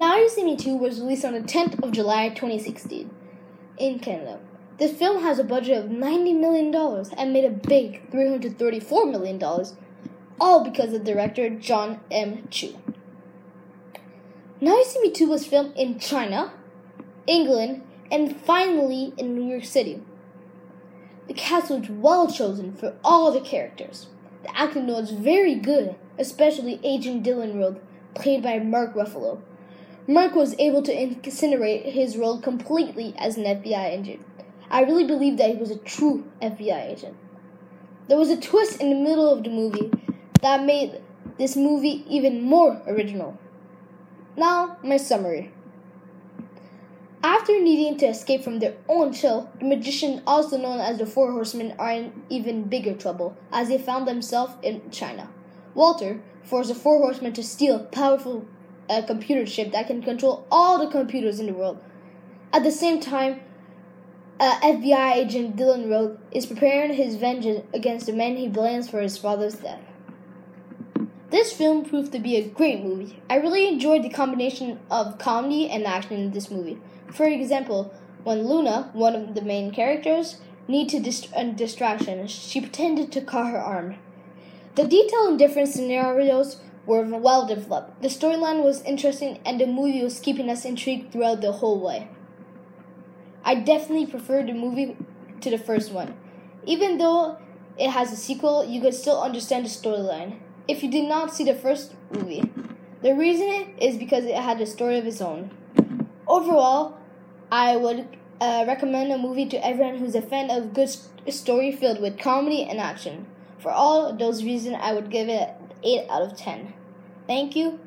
Now You See Me 2 was released on the 10th of July 2016 in Canada. This film has a budget of $90 million and made a big $334 million, all because of director John M. Chu. Now You See Me 2 was filmed in China, England, and finally in New York City. The cast was well chosen for all the characters. The acting was very good, especially Agent Dylan Rhodes, played by Mark Ruffalo. Mark was able to incinerate his role completely as an FBI agent. I really believe that he was a true FBI agent. There was a twist in the middle of the movie that made this movie even more original. Now, my summary. After needing to escape from their own chill, the magician, also known as the Four Horsemen, are in even bigger trouble as they found themselves in China. Walter forced the Four Horsemen to steal powerful uh, computer chip that can control all the computers in the world. At the same time, uh, FBI agent Dylan Rogue is preparing his vengeance against the man he blames for his father's death. This film proved to be a great movie. I really enjoyed the combination of comedy and action in this movie. For example, when Luna, one of the main characters, needed dist- a distraction, she pretended to cut her arm. The detail in different scenarios were well developed. The storyline was interesting, and the movie was keeping us intrigued throughout the whole way. I definitely prefer the movie to the first one. Even though it has a sequel, you could still understand the storyline. If you did not see the first movie, the reason is because it had a story of its own. Overall, I would uh, recommend a movie to everyone who's a fan of good story filled with comedy and action. For all those reasons, I would give it 8 out of 10. Thank you